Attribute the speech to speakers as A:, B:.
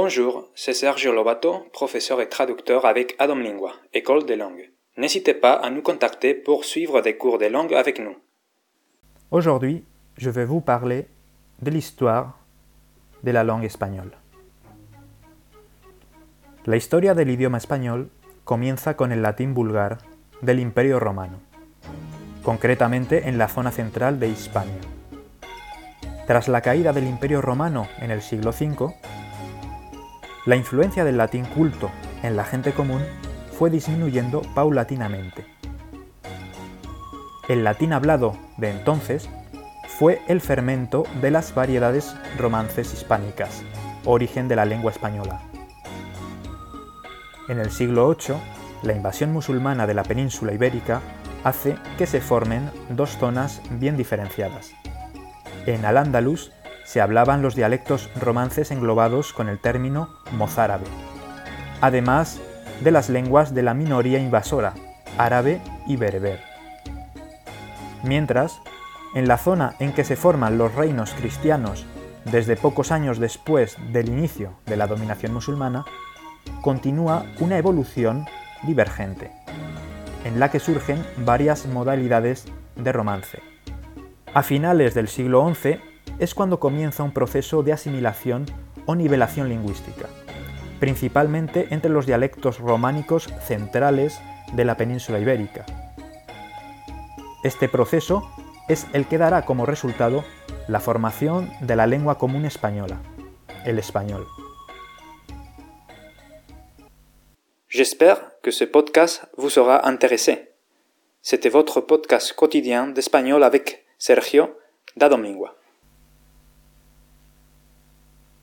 A: Bonjour, c'est Sergio Lobato, professeur et traducteur avec Adam Lingua, École des langues. N'hésitez pas à nous contacter pour suivre des cours de langue avec nous.
B: Aujourd'hui, je vais vous parler de l'histoire de la langue española. La historia del idioma español comienza con el latín vulgar del Imperio Romano, concretamente en la zona central de Hispania. Tras la caída del Imperio Romano en el siglo V, la influencia del latín culto en la gente común fue disminuyendo paulatinamente. El latín hablado de entonces fue el fermento de las variedades romances hispánicas, origen de la lengua española. En el siglo VIII, la invasión musulmana de la península ibérica hace que se formen dos zonas bien diferenciadas. En Al-Ándalus se hablaban los dialectos romances englobados con el término mozárabe, además de las lenguas de la minoría invasora, árabe y bereber. Mientras, en la zona en que se forman los reinos cristianos desde pocos años después del inicio de la dominación musulmana, continúa una evolución divergente, en la que surgen varias modalidades de romance. A finales del siglo XI es cuando comienza un proceso de asimilación o nivelación lingüística, principalmente entre los dialectos románicos centrales de la península ibérica. Este proceso es el que dará como resultado la formación de la lengua común española, el español.
A: J'espère que ce podcast vous sera intéressé. C'était votre podcast quotidien d'espagnol avec Sergio da Domingua.